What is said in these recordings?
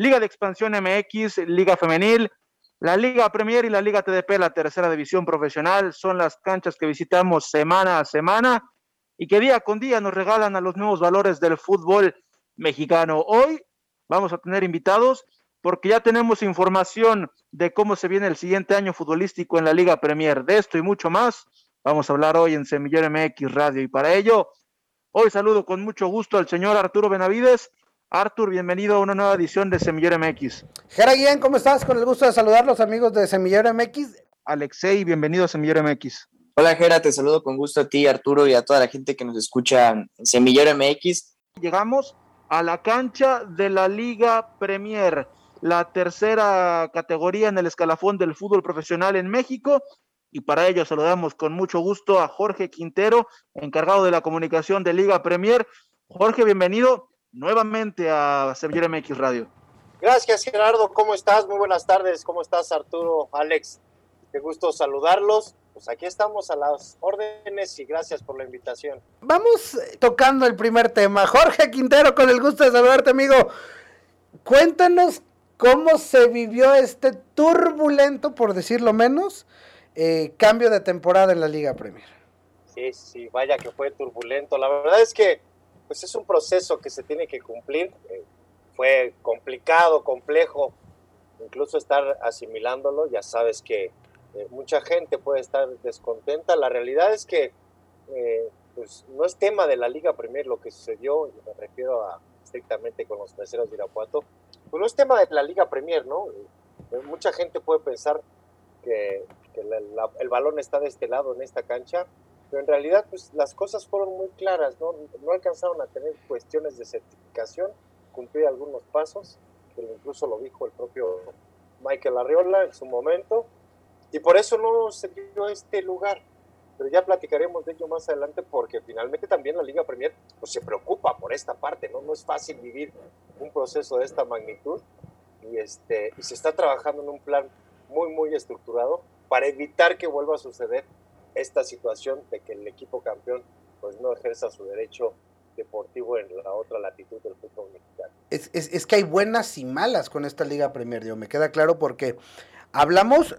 Liga de Expansión MX, Liga Femenil, la Liga Premier y la Liga TDP, la tercera división profesional, son las canchas que visitamos semana a semana y que día con día nos regalan a los nuevos valores del fútbol mexicano. Hoy vamos a tener invitados porque ya tenemos información de cómo se viene el siguiente año futbolístico en la Liga Premier. De esto y mucho más vamos a hablar hoy en Semillero MX Radio y para ello hoy saludo con mucho gusto al señor Arturo Benavides Artur, bienvenido a una nueva edición de Semillero MX. Jera Guillén, ¿cómo estás? Con el gusto de saludar a los amigos de Semillero MX. Alexei, bienvenido a Semillero MX. Hola Jera, te saludo con gusto a ti, Arturo, y a toda la gente que nos escucha en Semillero MX. Llegamos a la cancha de la Liga Premier, la tercera categoría en el escalafón del fútbol profesional en México. Y para ello saludamos con mucho gusto a Jorge Quintero, encargado de la comunicación de Liga Premier. Jorge, bienvenido nuevamente a Sevilla MX Radio. Gracias Gerardo, ¿cómo estás? Muy buenas tardes, ¿cómo estás Arturo, Alex? Qué gusto saludarlos. Pues aquí estamos a las órdenes y gracias por la invitación. Vamos eh, tocando el primer tema. Jorge Quintero, con el gusto de saludarte, amigo. Cuéntanos cómo se vivió este turbulento, por decirlo menos, eh, cambio de temporada en la Liga Premier. Sí, sí, vaya que fue turbulento. La verdad es que pues es un proceso que se tiene que cumplir. Eh, fue complicado, complejo, incluso estar asimilándolo. Ya sabes que eh, mucha gente puede estar descontenta. La realidad es que eh, pues no es tema de la Liga Premier lo que sucedió, y me refiero a, estrictamente con los terceros de Irapuato, pues no es tema de la Liga Premier, ¿no? mucha gente puede pensar que, el balón está de este lado en esta cancha, pero en realidad pues las cosas fueron muy claras, ¿no? No alcanzaron a tener cuestiones de certificación, cumplir algunos pasos, que incluso lo dijo el propio Michael Arriola en su momento, y por eso no se dio este lugar. Pero ya platicaremos de ello más adelante porque finalmente también la Liga Premier pues, se preocupa por esta parte, ¿no? No es fácil vivir un proceso de esta magnitud y, este, y se está trabajando en un plan muy, muy estructurado para evitar que vuelva a suceder esta situación de que el equipo campeón pues no ejerza su derecho deportivo en la otra latitud del fútbol mexicano. Es, es, que hay buenas y malas con esta Liga Premier, Dios, me queda claro porque hablamos,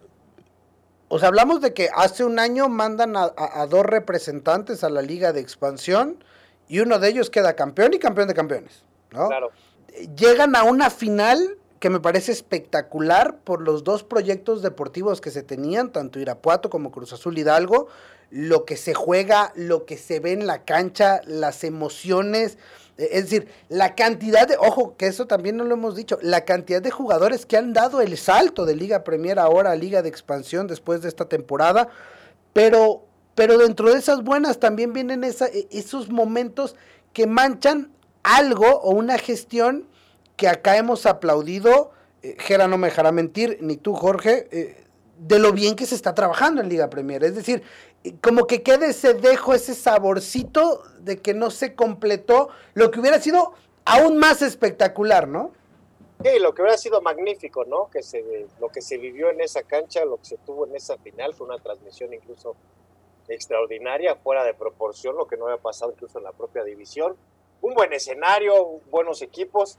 o sea, hablamos de que hace un año mandan a, a, dos representantes a la Liga de Expansión y uno de ellos queda campeón y campeón de campeones, ¿no? Claro. Llegan a una final que me parece espectacular por los dos proyectos deportivos que se tenían, tanto Irapuato como Cruz Azul Hidalgo, lo que se juega, lo que se ve en la cancha, las emociones, eh, es decir, la cantidad de, ojo, que eso también no lo hemos dicho, la cantidad de jugadores que han dado el salto de Liga Premier ahora a Liga de Expansión después de esta temporada, pero, pero dentro de esas buenas también vienen esa, e, esos momentos que manchan algo o una gestión que acá hemos aplaudido, eh, no me dejará mentir, ni tú Jorge, eh, de lo bien que se está trabajando en Liga Premier. Es decir, eh, como que quede ese dejo, ese saborcito de que no se completó lo que hubiera sido aún más espectacular, ¿no? Sí, lo que hubiera sido magnífico, ¿no? Que se, lo que se vivió en esa cancha, lo que se tuvo en esa final, fue una transmisión incluso extraordinaria, fuera de proporción, lo que no había pasado incluso en la propia división. Un buen escenario, buenos equipos,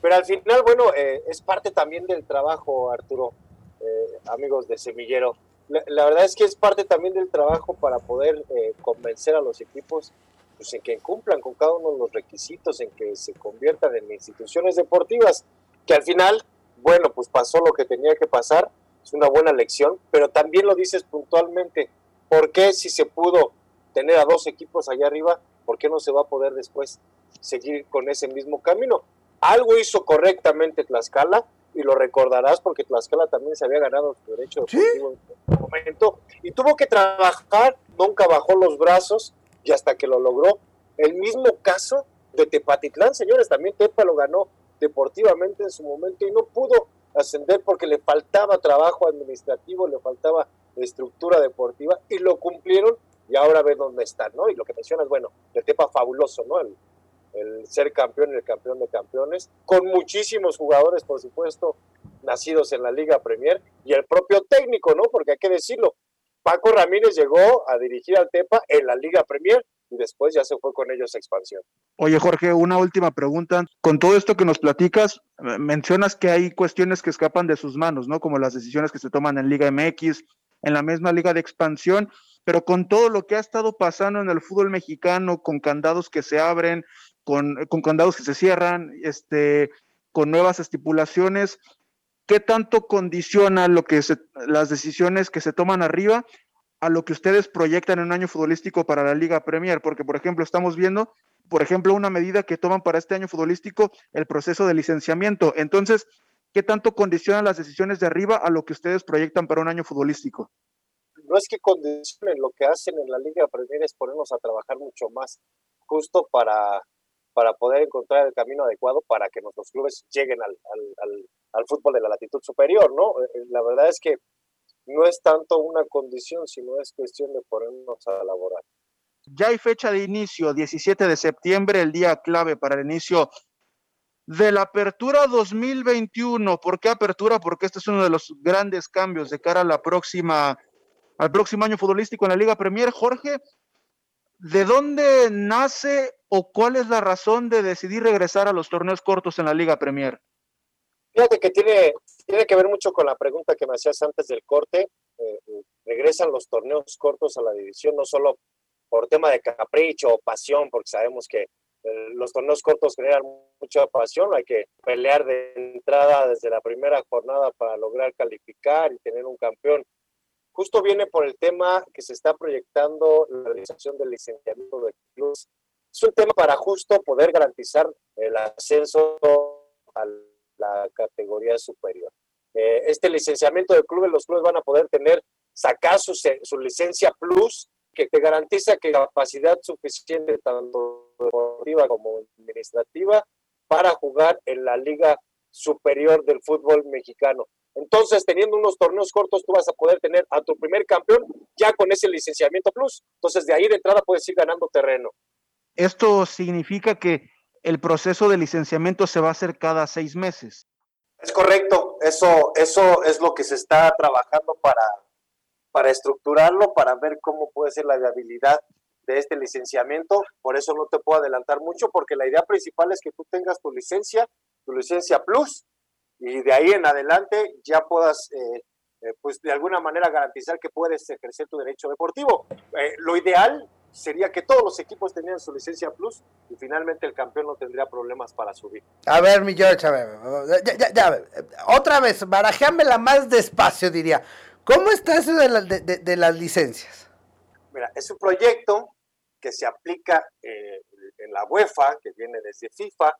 pero al final, bueno, eh, es parte también del trabajo, Arturo, eh, amigos de Semillero. La, verdad es que es parte también del trabajo para poder eh, convencer a los equipos pues, en que cumplan con cada uno de los requisitos, en que se conviertan en instituciones deportivas, que al final, bueno, pues pasó lo que tenía que pasar, es una buena lección, pero también lo dices puntualmente, ¿por qué si se pudo tener a dos equipos allá arriba, por qué no se va a poder después seguir con ese mismo camino? Algo hizo correctamente Tlaxcala y lo recordarás porque Tlaxcala también se había ganado su derecho deportivo en un momento y tuvo que trabajar, nunca bajó los brazos y hasta que lo logró. El mismo caso de Tepatitlán, señores, también Tepa lo ganó deportivamente en su momento y no pudo ascender porque le faltaba trabajo administrativo, le faltaba estructura deportiva y lo cumplieron y ahora ve dónde están, ¿no? Y lo que mencionas, bueno, el tema fabuloso, ¿no? El, el ser campeón el campeón de campeones, con muchísimos jugadores, por supuesto, nacidos en la Liga Premier y el propio técnico, ¿no? Porque hay que decirlo, Paco Ramírez llegó a dirigir al Tepa en la Liga Premier y después ya se fue con ellos a expansión. Oye, Jorge, una última pregunta. Con todo esto que nos platicas, mencionas que hay cuestiones que escapan de sus manos, ¿no? Como las decisiones que se toman en Liga MX, en la misma Liga de Expansión, pero con todo lo que ha estado pasando en el fútbol mexicano, con candados que se abren, con, con candados que se cierran, este, con nuevas estipulaciones, ¿qué tanto condiciona lo que las decisiones que se toman arriba a lo que ustedes proyectan en un año futbolístico para la Liga Premier? Porque, por ejemplo, estamos viendo, por ejemplo, una medida que toman para este año futbolístico, el proceso de licenciamiento. Entonces, ¿qué tanto condicionan las decisiones de arriba a lo que ustedes proyectan para un año futbolístico? No es que condicionen, lo que hacen en la Liga Premier es ponernos a trabajar mucho más, justo para, para poder encontrar el camino adecuado para que nuestros clubes lleguen al, al, al, fútbol de la latitud superior, ¿no? Eh, eh, la verdad es que no es tanto una condición, sino es cuestión de ponernos a laborar. Ya hay fecha de inicio, 17 de septiembre, el día clave para el inicio de la apertura 2021. ¿Por qué apertura? Porque este es uno de los grandes cambios de cara a la próxima, al próximo año futbolístico en la Liga Premier. Jorge, ¿de dónde nace o cuál es la razón de decidir regresar a los torneos cortos en la Liga Premier? Fíjate que tiene, tiene que ver mucho con la pregunta que me hacías antes del corte. Eh, eh, regresan los torneos cortos a la división, no solo por tema de capricho o pasión, porque sabemos que eh, los torneos cortos generan mucha pasión, hay que pelear de entrada desde la primera jornada para lograr calificar y tener un campeón. Justo viene por el tema que se está proyectando la realización del licenciamiento de clubes. Es un tema para justo poder garantizar el ascenso a la categoría superior. Eh, este licenciamiento de clubes, los clubes van a poder tener, sacar su, su licencia plus, que te garantiza que capacidad suficiente tanto deportiva como administrativa para jugar en la liga superior del fútbol mexicano. Entonces, teniendo unos torneos cortos, tú vas a poder tener a tu primer campeón ya con ese licenciamiento plus. Entonces, de ahí de entrada puedes ir ganando terreno. Esto significa que el proceso de licenciamiento se va a hacer cada seis meses. Es correcto, eso, eso es lo que se está trabajando para, para estructurarlo, para ver cómo puede ser la viabilidad de este licenciamiento. Por eso no te puedo adelantar mucho, porque la idea principal es que tú tengas tu licencia, tu licencia plus, y de ahí en adelante ya puedas, eh, eh, pues de alguna manera garantizar que puedes ejercer tu derecho deportivo. Eh, lo ideal sería que todos los equipos tenían su licencia plus y finalmente el campeón no tendría problemas para subir. A ver, mi George, a ver, ya, ya, otra vez, la más despacio, diría. ¿Cómo está eso de, de las licencias? Mira, es un proyecto que se aplica eh, en la UEFA, que viene desde FIFA,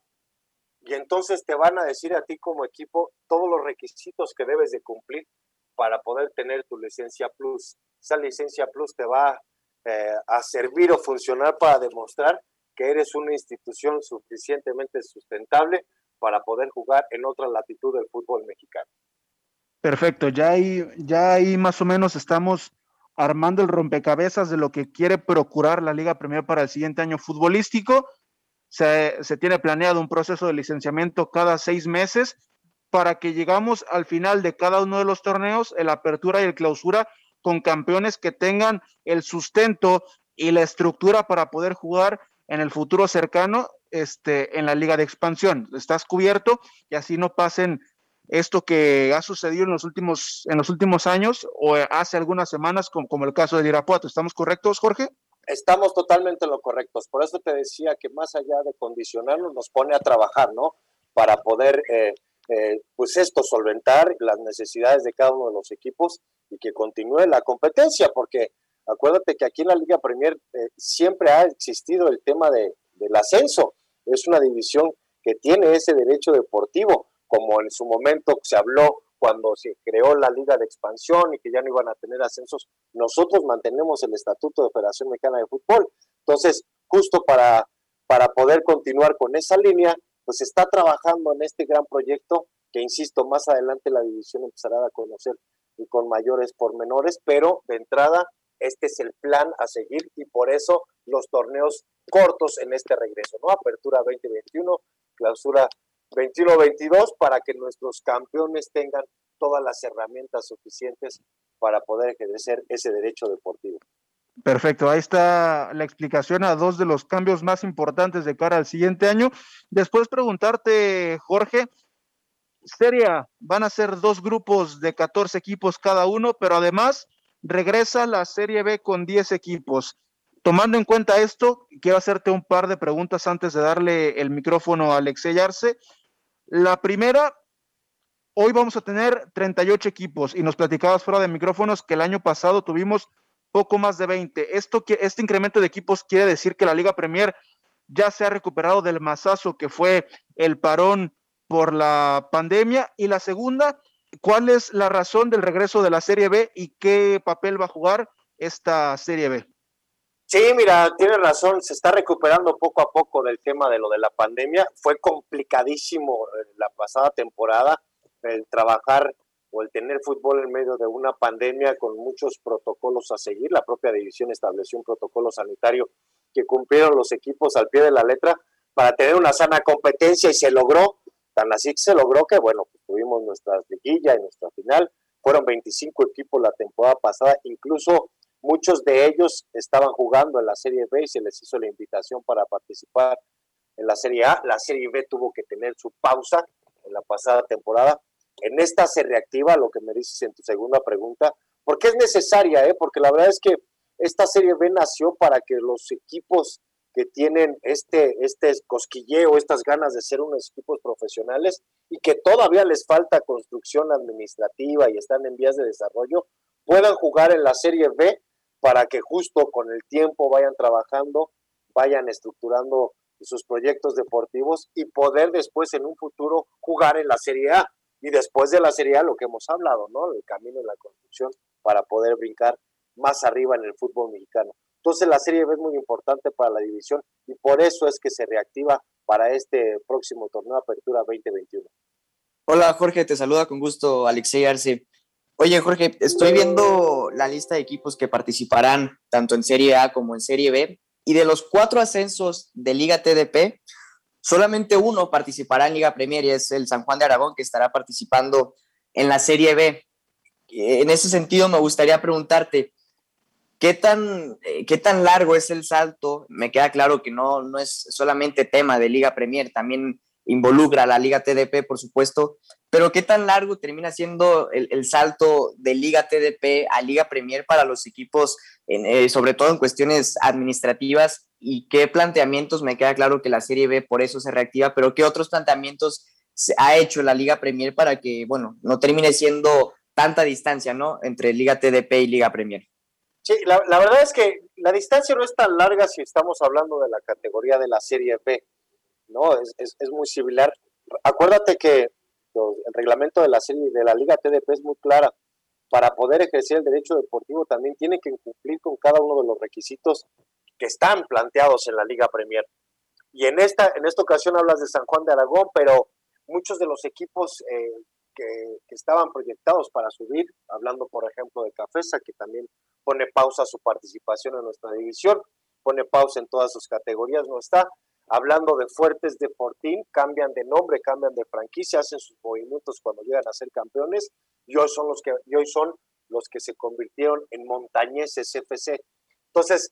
y entonces te van a decir a ti como equipo todos los requisitos que debes de cumplir para poder tener tu licencia plus. Esa licencia plus te va eh, a servir o funcionar para demostrar que eres una institución suficientemente sustentable para poder jugar en otra latitud del fútbol mexicano. Perfecto, ya ahí, ya ahí más o menos estamos armando el rompecabezas de lo que quiere procurar la Liga Premier para el siguiente año futbolístico. Se, tiene planeado un proceso de licenciamiento cada seis meses para que llegamos al final de cada uno de los torneos, el apertura y el clausura, con campeones que tengan el sustento y la estructura para poder jugar en el futuro cercano este, en la liga de expansión. Estás cubierto y así no pasen esto que ha sucedido en los últimos, en los últimos años o hace algunas semanas, como, como el caso de Irapuato. ¿Estamos correctos, Jorge? Estamos totalmente lo correctos. Por eso te decía que más allá de condicionarnos, nos pone a trabajar, ¿no? Para poder, eh, eh, pues esto, solventar las necesidades de cada uno de los equipos y que continúe la competencia, porque acuérdate que aquí en la Liga Premier eh, siempre ha existido el tema de, del ascenso. Es una división que tiene ese derecho deportivo como en su momento se habló cuando se creó la liga de expansión y que ya no iban a tener ascensos, nosotros mantenemos el estatuto de Federación Mexicana de Fútbol. Entonces, justo para, para poder continuar con esa línea, pues está trabajando en este gran proyecto que, insisto, más adelante la división empezará a conocer y con mayores pormenores, pero de entrada este es el plan a seguir y por eso los torneos cortos en este regreso, ¿no? Apertura 2021, clausura 21-22 para que nuestros campeones tengan todas las herramientas suficientes para poder ejercer ese derecho deportivo. Perfecto, ahí está la explicación a dos de los cambios más importantes de cara al siguiente año. Después preguntarte, Jorge, Seria, van a ser dos grupos de 14 equipos cada uno, pero además regresa la Serie B con 10 equipos. Tomando en cuenta esto, quiero hacerte un par de preguntas antes de darle el micrófono a Alexey Arce. La primera, hoy vamos a tener 38 equipos y nos platicabas fuera de micrófonos que el año pasado tuvimos poco más de 20. Esto, este incremento de equipos quiere decir que la Liga Premier ya se ha recuperado del masazo que fue el parón por la pandemia. Y la segunda, ¿cuál es la razón del regreso de la Serie B y qué papel va a jugar esta Serie B? Sí, mira, tiene razón, se está recuperando poco a poco del tema de lo de la pandemia. Fue complicadísimo eh, la pasada temporada el trabajar o el tener fútbol en medio de una pandemia con muchos protocolos a seguir. La propia división estableció un protocolo sanitario que cumplieron los equipos al pie de la letra para tener una sana competencia y se logró. Tan así que se logró que, bueno, pues tuvimos nuestra liguilla y nuestra final. Fueron 25 equipos la temporada pasada, incluso muchos de ellos estaban jugando en la Serie B y se les hizo la invitación para participar en la Serie A. La Serie B tuvo que tener su pausa en la pasada temporada en esta se reactiva lo que me dices en tu segunda pregunta, porque es necesaria, ¿eh? porque la verdad es que esta Serie B nació para que los equipos que tienen este, este cosquilleo, estas ganas de ser unos equipos profesionales y que todavía les falta construcción administrativa y están en vías de desarrollo, puedan jugar en la Serie B para que justo con el tiempo vayan trabajando, vayan estructurando sus proyectos deportivos y poder después en un futuro jugar en la Serie A y después de la Serie lo que hemos hablado, ¿no? El camino de la construcción para poder brincar más arriba en el fútbol mexicano. Entonces la Serie B es muy importante para la división y por eso es que se reactiva para este próximo torneo Apertura 2021. Hola Jorge, te saluda con gusto Alexei Arce. Oye Jorge, estoy viendo la lista de equipos que participarán tanto en Serie A como en Serie B y de los cuatro ascensos de Liga TDP, Solamente uno participará en Liga Premier y es el San Juan de Aragón, que estará participando en la Serie B. En ese sentido, me gustaría preguntarte, ¿qué tan, eh, qué tan largo es el salto? Me queda claro que no, no es solamente tema de Liga Premier, también involucra a la Liga TDP, por supuesto, pero ¿qué tan largo termina siendo el, salto de Liga TDP a Liga Premier para los equipos, eh, sobre todo en cuestiones administrativas? ¿Y qué planteamientos? Me queda claro que la Serie B por eso se reactiva, pero ¿qué otros planteamientos ha hecho la Liga Premier para que, bueno, no termine siendo tanta distancia, ¿no? Entre Liga TDP y Liga Premier. Sí, la, la verdad es que la distancia no es tan larga si estamos hablando de la categoría de la Serie B ¿no? Es, es, muy similar. Acuérdate que el reglamento de la serie de la Liga TDP es muy clara. Para poder ejercer el derecho deportivo también tiene que cumplir con cada uno de los requisitos que están planteados en la Liga Premier. Y en esta, en esta ocasión hablas de San Juan de Aragón, pero muchos de los equipos eh, que, que, estaban proyectados para subir, hablando por ejemplo de Cafesa, que también pone pausa su participación en nuestra división, pone pausa en todas sus categorías, no está hablando de Fuertes de Fortín, cambian de nombre, cambian de franquicia, hacen sus movimientos cuando llegan a ser campeones y hoy son los que, hoy son los que se convirtieron en montañeses FC. Entonces,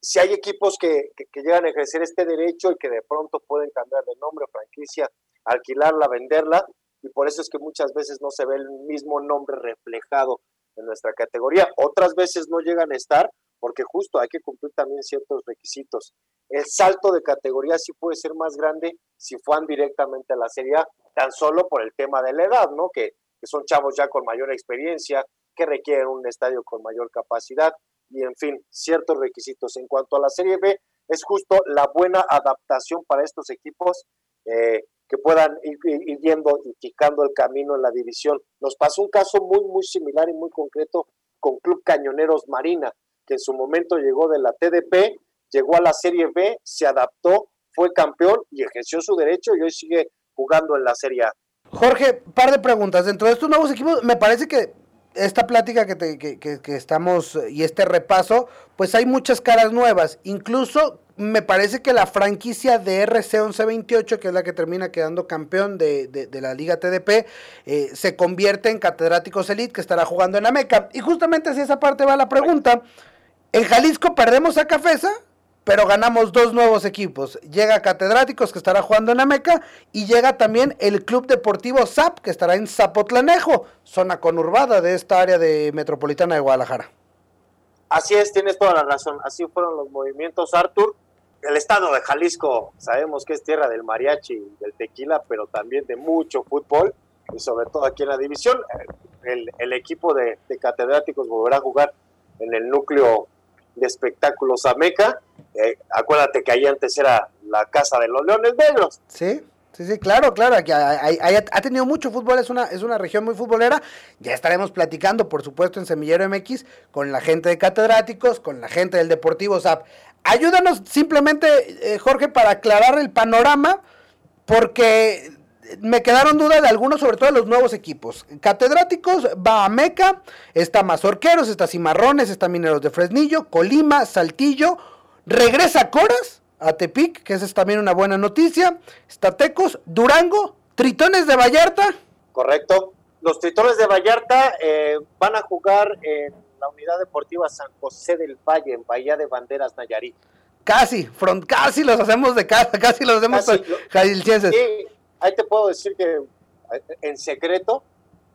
si hay equipos que, que, llegan a ejercer este derecho y que de pronto pueden cambiar de nombre, franquicia, alquilarla, venderla, y por eso es que muchas veces no se ve el mismo nombre reflejado en nuestra categoría. Otras veces no llegan a estar porque justo hay que cumplir también ciertos requisitos. El salto de categoría sí puede ser más grande si fueran directamente a la Serie A, tan solo por el tema de la edad, ¿no? Que, que son chavos ya con mayor experiencia, que requieren un estadio con mayor capacidad y, en fin, ciertos requisitos. En cuanto a la Serie B, es justo la buena adaptación para estos equipos eh, que puedan ir, ir, yendo y picando el camino en la división. Nos pasó un caso muy, muy similar y muy concreto con Club Cañoneros Marina que en su momento llegó de la TDP, llegó a la Serie B, se adaptó, fue campeón y ejerció su derecho y hoy sigue jugando en la Serie A. Jorge, par de preguntas. Dentro de estos nuevos equipos, me parece que esta plática que, te, que, que, estamos y este repaso, pues hay muchas caras nuevas. Incluso me parece que la franquicia de RC 1128, que es la que termina quedando campeón de, de, la Liga TDP, eh, se convierte en Catedráticos Elite, que estará jugando en la Meca. Y justamente si esa parte va la pregunta, en Jalisco perdemos a Cafesa, pero ganamos dos nuevos equipos. Llega Catedráticos, que estará jugando en Ameca, y llega también el Club Deportivo ZAP, que estará en Zapotlanejo, zona conurbada de esta área de metropolitana de Guadalajara. Así es, tienes toda la razón. Así fueron los movimientos, Artur. El estado de Jalisco, sabemos que es tierra del mariachi y del tequila, pero también de mucho fútbol, y sobre todo aquí en la división. El, equipo de, de catedráticos volverá a jugar en el núcleo de espectáculos Ameca eh, acuérdate que ahí antes era la casa de los Leones Negros. Sí. Sí, sí, claro, claro, aquí ha tenido mucho fútbol, es una, es una región muy futbolera. Ya estaremos platicando, por supuesto, en Semillero MX con la gente de Catedráticos, con la gente del Deportivo ZAP. Ayúdanos simplemente, eh, Jorge, para aclarar el panorama, porque me quedaron dudas de algunos, sobre todo de los nuevos equipos. Catedráticos va a Meca, está Mazorqueros, está Cimarrones, está Mineros de Fresnillo, Colima, Saltillo, Regresa Coras a Tepic, que esa es también una buena noticia. Estatecos, Durango, Tritones de Vallarta. Correcto. Los Tritones de Vallarta eh, van a jugar en la Unidad Deportiva San José del Valle, en Bahía de Banderas, Nayarit. Casi, front, casi los hacemos de casa, casi los hacemos. Sí, ahí te puedo decir que eh, en secreto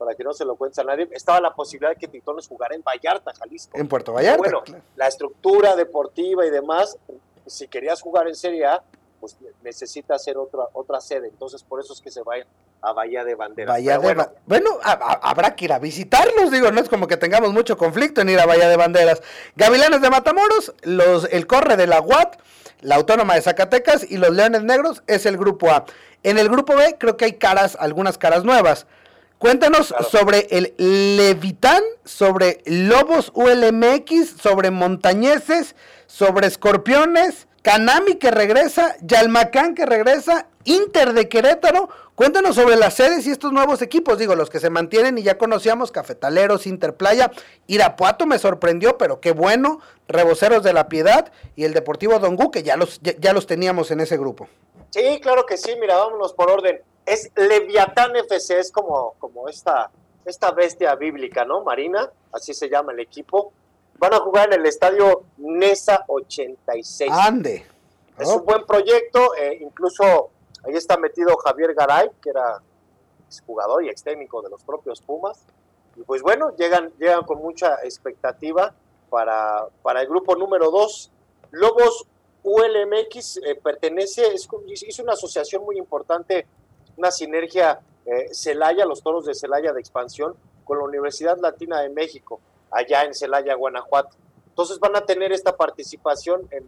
para que no se lo cuente a nadie, estaba la posibilidad de que Tritones jugara en Vallarta, Jalisco. En Puerto Vallarta. bueno, la estructura deportiva y demás, si querías jugar en Serie A, pues necesita hacer otra, otra sede. Entonces, por eso es que se vayan a Bahía de Banderas. bueno, bueno habrá que ir a visitarlos, digo, no es como que tengamos mucho conflicto en ir a Bahía de Banderas. Gavilanes de Matamoros, los, el Corre de la UAT, la Autónoma de Zacatecas y los Leones Negros es el grupo A. En el grupo B creo que hay caras, algunas caras nuevas. Cuéntanos sobre el Levitán, sobre Lobos ULMX, sobre Montañeses, sobre Escorpiones, Canami que regresa, Yalmacán que regresa, Inter de Querétaro. Cuéntanos sobre las sedes y estos nuevos equipos, digo, los que se mantienen y ya conocíamos, Cafetaleros, Interplaya, Irapuato me sorprendió, pero qué bueno, Reboceros de la Piedad y el Deportivo Dongu, que ya los, ya los teníamos en ese grupo. Sí, claro que sí, mira, vámonos por orden es Leviatán FC, es como, como esta, esta bestia bíblica, ¿no? Marina, así se llama el equipo. Van a jugar en el estadio Nesa 86. Ande. Es un buen proyecto, eh, incluso ahí está metido Javier Garay, que era jugador y ex técnico de los propios Pumas. Y pues bueno, llegan, llegan con mucha expectativa para, para el grupo número 2. Lobos ULMX eh, pertenece, es, es una asociación muy importante una sinergia eh, Celaya, los toros de Celaya de expansión, con la Universidad Latina de México, allá en Celaya, Guanajuato. Entonces van a tener esta participación en,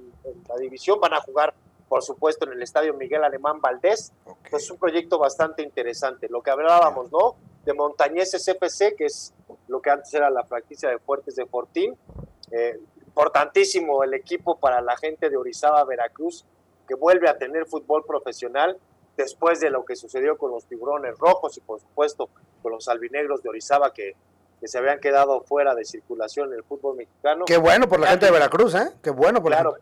la división, van a jugar, por supuesto, en el Estadio Miguel Alemán Valdés. es un proyecto bastante interesante. Lo que hablábamos, ¿no? De Montañeses FC, que es lo que antes era la franquicia de Fuertes de Fortín. Eh, importantísimo el equipo para la gente de Orizaba, Veracruz, que vuelve a tener fútbol profesional después de lo que sucedió con los tiburones rojos y por supuesto con los albinegros de Orizaba que, que se habían quedado fuera de circulación en el fútbol mexicano. Qué bueno por la gente de Veracruz, ¿eh? Qué bueno por claro,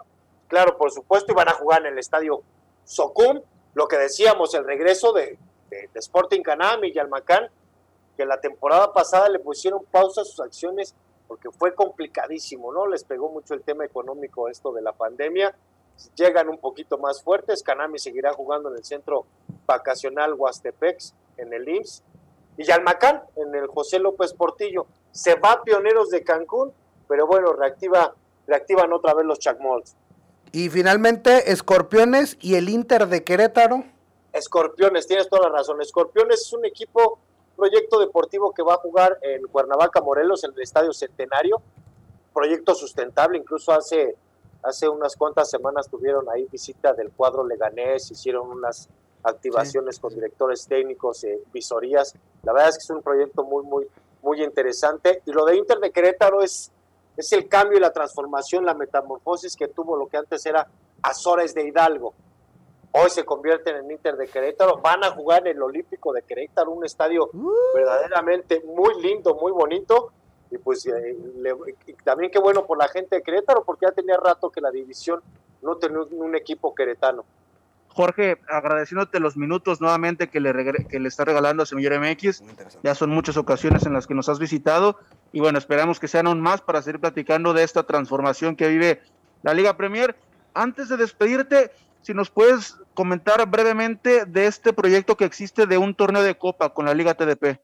Claro, por supuesto, iban a jugar en el estadio Socum, lo que decíamos, el regreso de, de, Sporting Canam y Yalmacán, que la temporada pasada le pusieron pausa a sus acciones porque fue complicadísimo, ¿no? Les pegó mucho el tema económico esto de la pandemia llegan un poquito más fuertes. Canami seguirá jugando en el centro vacacional Huastepex, en el IMSS. Y Yalmacán, en el José López Portillo. Se va Pioneros de Cancún, pero bueno, reactiva, reactivan otra vez los Chacmols. Y finalmente, Escorpiones y el Inter de Querétaro. Escorpiones, tienes toda la razón. Escorpiones es un equipo, proyecto deportivo que va a jugar en Cuernavaca, Morelos, en el Estadio Centenario. Proyecto sustentable, incluso hace Hace unas cuantas semanas tuvieron ahí visita del cuadro Leganés, hicieron unas activaciones con directores técnicos, eh, visorías. La verdad es que es un proyecto muy, muy, muy interesante. Y lo de Inter de Querétaro es, es el cambio y la transformación, la metamorfosis que tuvo lo que antes era Azores de Hidalgo. hoy se convierten en Inter de Querétaro, van a jugar en el Olímpico de Querétaro, un estadio Uh. verdaderamente muy lindo, muy bonito, y pues eh, le- y también qué bueno por la gente de Querétaro, porque ya tenía rato que la división no tenía un, un equipo queretano. Jorge, agradeciéndote los minutos nuevamente que le, regre- que le está regalando a Semillero MX. Ya son muchas ocasiones en las que nos has visitado y bueno, esperamos que sean aún más para seguir platicando de esta transformación que vive la Liga Premier. Antes de despedirte, si nos puedes comentar brevemente de este proyecto que existe de un torneo de copa con la Liga TDP.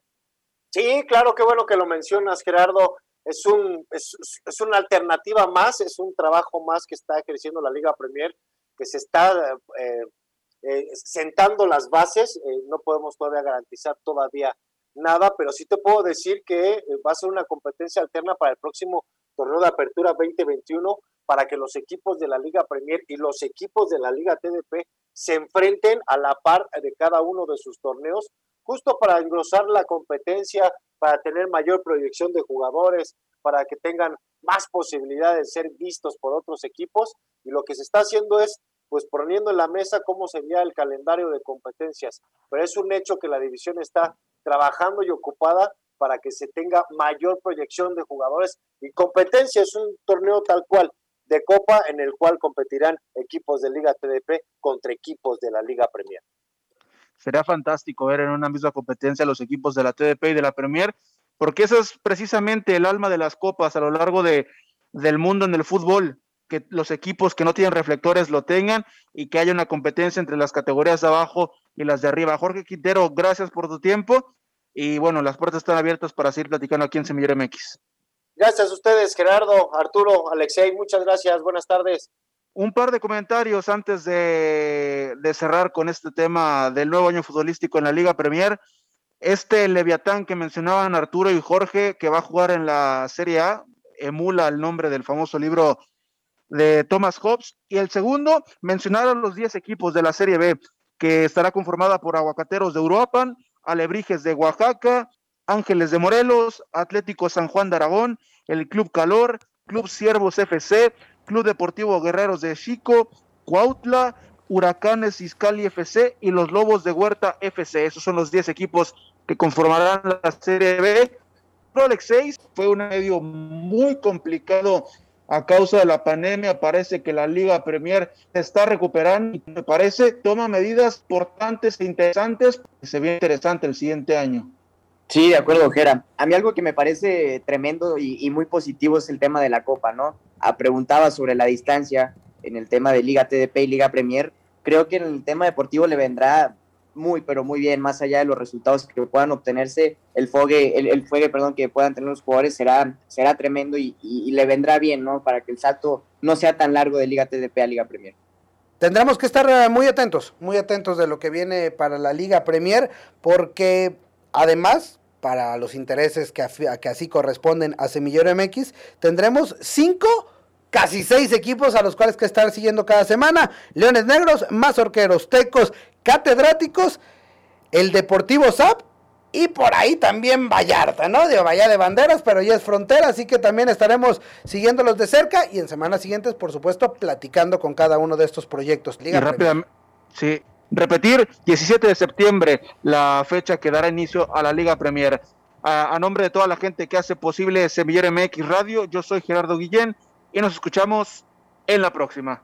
Sí, claro, qué bueno que lo mencionas, Gerardo. Es, un, es, es una alternativa más, es un trabajo más que está creciendo la Liga Premier, que se está eh, eh, sentando las bases. Eh, no podemos todavía garantizar todavía nada, pero sí te puedo decir que eh, va a ser una competencia alterna para el próximo torneo de apertura 2021 para que los equipos de la Liga Premier y los equipos de la Liga TDP se enfrenten a la par de cada uno de sus torneos, justo para engrosar la competencia, para tener mayor proyección de jugadores, para que tengan más posibilidades de ser vistos por otros equipos. Y lo que se está haciendo es, pues, poniendo en la mesa cómo sería el calendario de competencias. Pero es un hecho que la división está trabajando y ocupada para que se tenga mayor proyección de jugadores y competencia. Es un torneo tal cual de Copa en el cual competirán equipos de Liga TDP contra equipos de la Liga Premier. Sería fantástico ver en una misma competencia los equipos de la TDP y de la Premier, porque eso es precisamente el alma de las copas a lo largo de, del mundo en el fútbol, que los equipos que no tienen reflectores lo tengan y que haya una competencia entre las categorías de abajo y las de arriba. Jorge Quintero, gracias por tu tiempo y bueno, las puertas están abiertas para seguir platicando aquí en Semillero MX. Gracias a ustedes, Gerardo, Arturo, Alexei, muchas gracias, buenas tardes. Un par de comentarios antes de, de, cerrar con este tema del nuevo año futbolístico en la Liga Premier. Este Leviatán que mencionaban Arturo y Jorge, que va a jugar en la Serie A, emula el nombre del famoso libro de Thomas Hobbes. Y el segundo, mencionaron los 10 equipos de la Serie B, que estará conformada por Aguacateros de Uruapan, Alebrijes de Oaxaca, Ángeles de Morelos, Atlético San Juan de Aragón, el Club Calor, Club Siervos FC, Club Deportivo Guerreros de Chico, Cuautla, Huracanes Iscali FC y los Lobos de Huerta FC. Esos son los 10 equipos que conformarán la Serie B. Rolex 6 fue un medio muy complicado a causa de la pandemia. Parece que la Liga Premier se está recuperando y me parece toma medidas importantes e interesantes. Se ve interesante el siguiente año. Sí, de acuerdo, Jera. A mí algo que me parece tremendo y, y, muy positivo es el tema de la Copa, ¿no? Ah, preguntaba sobre la distancia en el tema de Liga TDP y Liga Premier. Creo que en el tema deportivo le vendrá muy, pero muy bien, más allá de los resultados que puedan obtenerse, el fogue, el, el perdón, que puedan tener los jugadores será, será tremendo y, le vendrá bien, ¿no? Para que el salto no sea tan largo de Liga TDP a Liga Premier. Tendremos que estar muy atentos, muy atentos de lo que viene para la Liga Premier, porque además, para los intereses que, que así corresponden a Semillero MX, tendremos cinco casi seis equipos a los cuales que estar siguiendo cada semana. Leones Negros, Mazorqueros, Tecos, Catedráticos, el Deportivo SAP y por ahí también Vallarta, ¿no? De Bahía de Banderas, pero ya es frontera, así que también estaremos siguiéndolos de cerca y en semanas siguientes, por supuesto, platicando con cada uno de estos proyectos. Liga y rápidamente, sí, repetir, 17 de septiembre, la fecha que dará inicio a la Liga Premier. A, a nombre de toda la gente que hace posible Semillero MX Radio, yo soy Gerardo Guillén y nos escuchamos en la próxima.